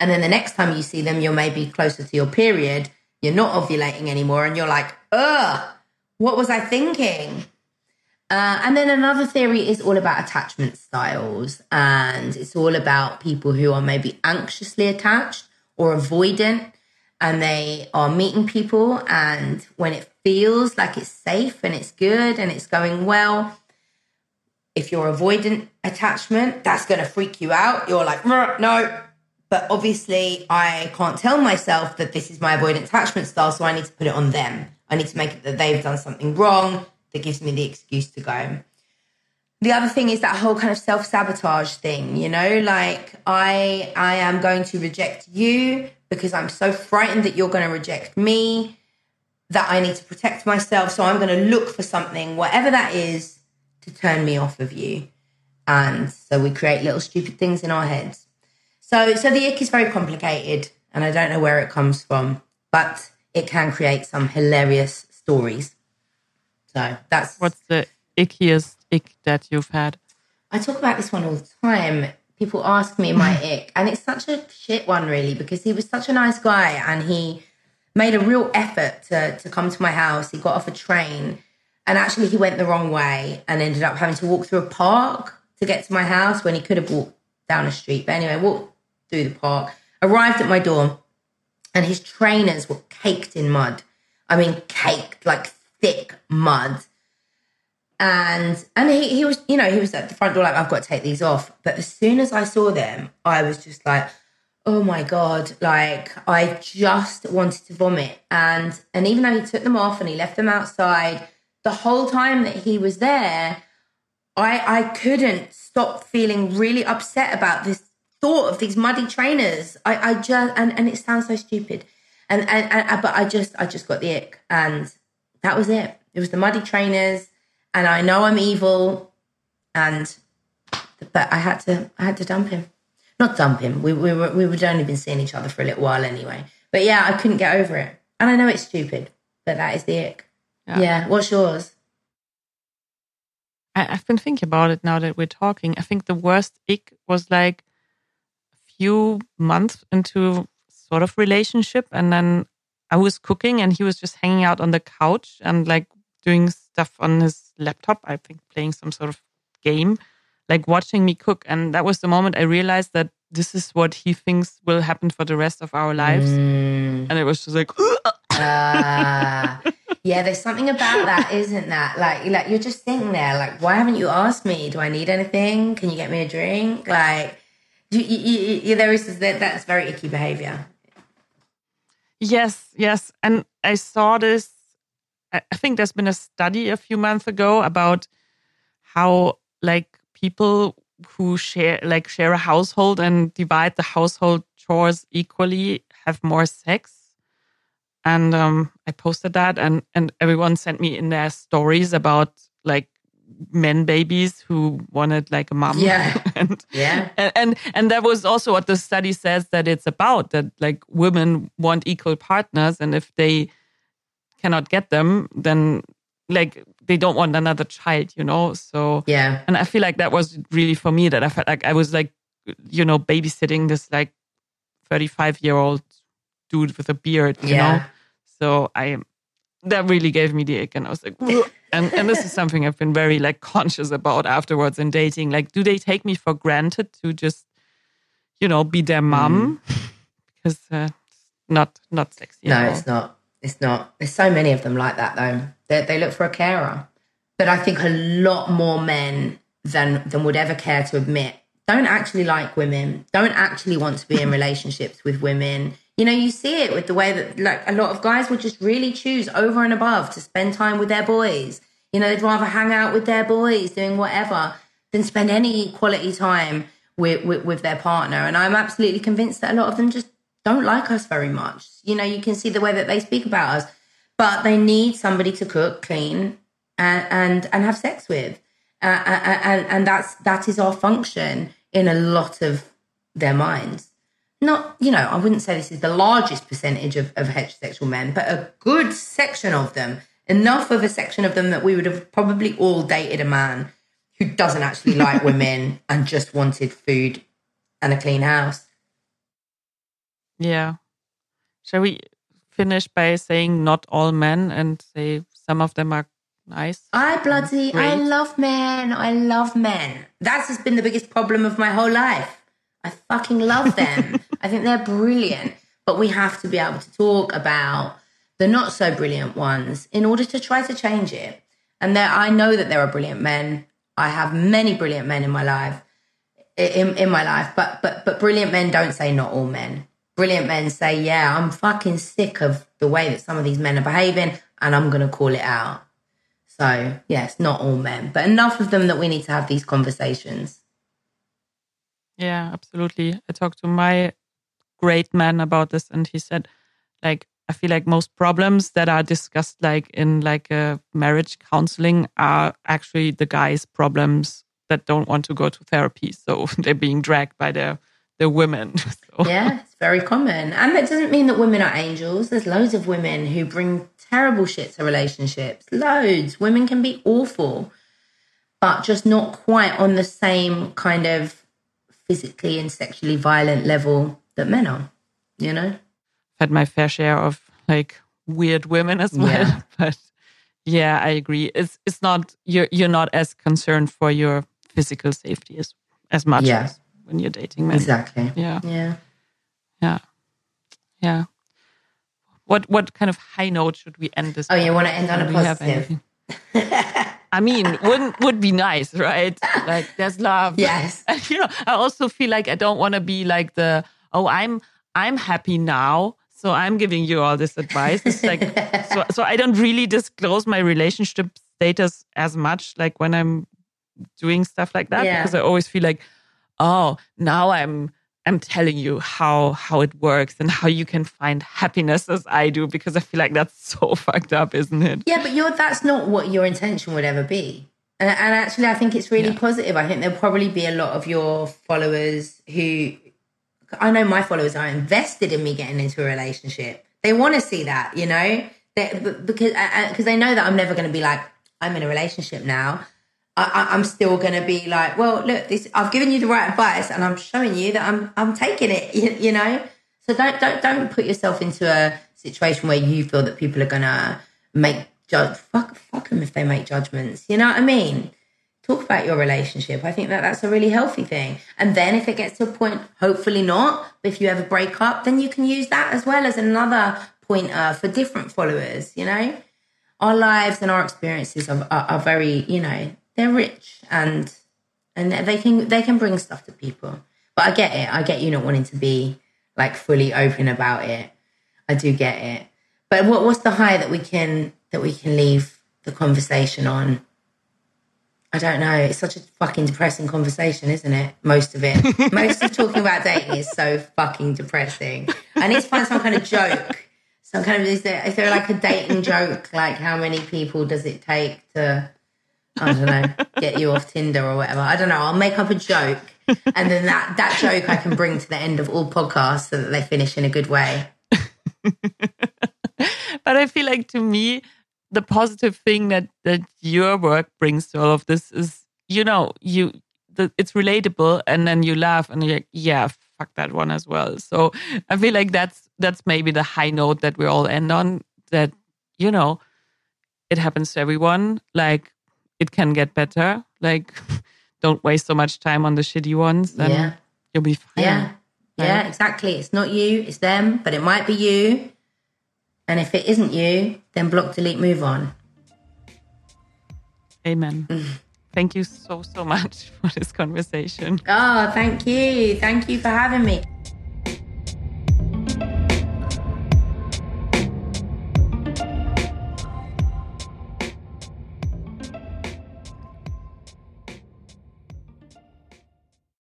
And then the next time you see them, you're maybe closer to your period, you're not ovulating anymore, and you're like, ugh, what was I thinking? Uh, and then another theory is all about attachment styles. And it's all about people who are maybe anxiously attached or avoidant. And they are meeting people. And when it feels like it's safe and it's good and it's going well, if you're avoidant attachment, that's going to freak you out. You're like, no. But obviously, I can't tell myself that this is my avoidant attachment style. So I need to put it on them. I need to make it that they've done something wrong that gives me the excuse to go. The other thing is that whole kind of self sabotage thing, you know, like I I am going to reject you because I'm so frightened that you're going to reject me that I need to protect myself. So I'm going to look for something, whatever that is, to turn me off of you. And so we create little stupid things in our heads. So so the ick is very complicated and I don't know where it comes from, but it can create some hilarious stories. So that's what's the ickiest ick that you've had? I talk about this one all the time. People ask me my *laughs* ick, and it's such a shit one, really, because he was such a nice guy and he made a real effort to, to come to my house. He got off a train and actually he went the wrong way and ended up having to walk through a park to get to my house when he could have walked down a street. But anyway, walked through the park, arrived at my door, and his trainers were caked in mud. I mean, caked like thick mud. And and he, he was, you know, he was at the front door like, I've got to take these off. But as soon as I saw them, I was just like, oh my God, like I just wanted to vomit. And and even though he took them off and he left them outside, the whole time that he was there, I I couldn't stop feeling really upset about this thought of these muddy trainers. I, I just and, and it sounds so stupid. And, and and but I just I just got the ick and that was it. It was the muddy trainers and I know I'm evil and but I had to I had to dump him. Not dump him. We we were we would only been seeing each other for a little while anyway. But yeah, I couldn't get over it. And I know it's stupid, but that is the ick. Yeah. yeah. What's yours? I, have been thinking about it now that we're talking. I think the worst ick was like a few months into sort of relationship and then I was cooking and he was just hanging out on the couch and like doing stuff on his laptop, I think playing some sort of game, like watching me cook. And that was the moment I realized that this is what he thinks will happen for the rest of our lives. Mm. And it was just like, *gasps* Ah. yeah, there's something about that, isn't that? Like, like you're just sitting there, like, why haven't you asked me? Do I need anything? Can you get me a drink? Like, you, you, you, there is that. That's very icky behavior. Yes, yes. And I saw this, I think there's been a study a few months ago about how like people who share like share a household and divide the household chores equally have more sex. And um, I posted that and and everyone sent me in their stories about like men babies who wanted like a mom. Yeah. *laughs* and Yeah. and, and and that was also what the study says that it's about that like women want equal partners and if they cannot get them then like they don't want another child you know? So Yeah. and i feel like that was really for me that i felt like i was like you know babysitting this like 35 year old dude with a beard you Yeah. know so i that really gave me the ick and i was like and and this is *laughs* something i've been very like conscious about afterwards in dating. Like do they take me for granted to just you know be their mom? Because uh, not not sexy No, it's not. It's not. There's so many of them like that, though. They, they look for a carer. But I think a lot more men than than would ever care to admit don't actually like women. Don't actually want to be in relationships with women. You know, you see it with the way that like a lot of guys would just really choose over and above to spend time with their boys. You know, they'd rather hang out with their boys doing whatever than spend any quality time with, with, with their partner. And I'm absolutely convinced that a lot of them just don't like us very much. You know, you can see the way that they speak about us, but they need somebody to cook, clean, and and, and have sex with, uh, and and that's that is our function in a lot of their minds. Not, you know, I wouldn't say this is the largest percentage of, of heterosexual men, but a good section of them, enough of a section of them that we would have probably all dated a man who doesn't actually like *laughs* women and just wanted food and a clean house. Yeah. Shall we finish by saying not all men and say some of them are nice? I bloody, I love men. I love men. That's just been the biggest problem of my whole life. I fucking love *laughs* them. I think they're brilliant. But we have to be able to talk about the not so brilliant ones in order to try to change it. And there, I know that there are brilliant men. I have many brilliant men in my life, in, in my life. But but but brilliant men don't say not all men. Brilliant men say, yeah, I'm fucking sick of the way that some of these men are behaving, and I'm gonna call it out. So, yes, not all men, but enough of them that we need to have these conversations. Yeah, absolutely. I talked to my great man about this and he said like I feel like most problems that are discussed like in like a marriage counseling are actually the guy's problems that don't want to go to therapy. So *laughs* they're being dragged by their their women. *laughs* *laughs* Yeah, it's very common. And that doesn't mean that women are angels. There's loads of women who bring terrible shit to relationships. Loads. Women can be awful, but just not quite on the same kind of physically and sexually violent level that men are, you know? I've had my fair share of like weird women as well. Yeah. *laughs* But yeah, I agree. It's it's not you're you're not as concerned for your physical safety as as much Yeah. as when you're dating men. Exactly. Yeah. Yeah. Yeah. Yeah. What what kind of high note should we end this? Oh, you want to end on a Do we have positive? I mean, wouldn't would be nice, right? Like there's love. Yes. And, *laughs* you know, I also feel like I don't want to be like the oh, I'm I'm happy now, so I'm giving you all this advice. It's like *laughs* so so I don't really disclose my relationship status as much like when I'm doing stuff like that Yeah. because I always feel like oh, now I'm I'm telling you how how it works and how you can find happiness as I do because I feel like that's *laughs* so fucked up, isn't it? Yeah, but you're, that's not what your intention would ever be. And, and actually, I think it's really Yeah. positive. I think there'll probably be a lot of your followers who, I know my followers are invested in me getting into a relationship. They want to see that, you know, they, because because they know that I'm never going to be like, I'm in a relationship now. I, I'm still going to be like, well, look, this I've given you the right advice, and I'm showing you that I'm I'm taking it. You, *laughs* you know, so don't don't don't put yourself into a situation where you feel that people are going to make judge. Fuck fuck them if they make judgments. You know what I mean? talk about your relationship. I think that that's a really healthy thing. And then if it gets to a point, hopefully not, but if you ever break up, then you can use that as well as another pointer uh, for different followers, you know? Our lives and our experiences are, are, are very, you know, they're rich and and they can they can bring stuff to people. But I get it. I get you not wanting to be like fully open about it. I do get it. But what what's the high that we can that we can leave the conversation on? I don't know. It's such a fucking depressing conversation, isn't it? Most of it. *laughs* Most of talking about dating is so fucking depressing. I need to find some kind of joke. Some kind of is there is there like a dating joke? Like how many people does it take to I don't know, get you off Tinder or whatever. I don't know. I'll make up a joke and then that that joke I can bring to the end of all podcasts so that they finish in a good way. *laughs* but I feel like to me the positive thing that that your work brings to all of this is you know you the, it's relatable and then you laugh and you're like yeah fuck that one as well so i feel like that's that's maybe the high note that we all end on that you know it happens to everyone like it can get better like *laughs* don't waste so much time on the shitty ones then yeah. you'll be fine yeah yeah exactly it's not you it's them but it might be you and if it isn't you, then block, delete, move on. Amen. *laughs* thank you so, so much *laughs* for this conversation. Oh, thank you. Thank you for having me.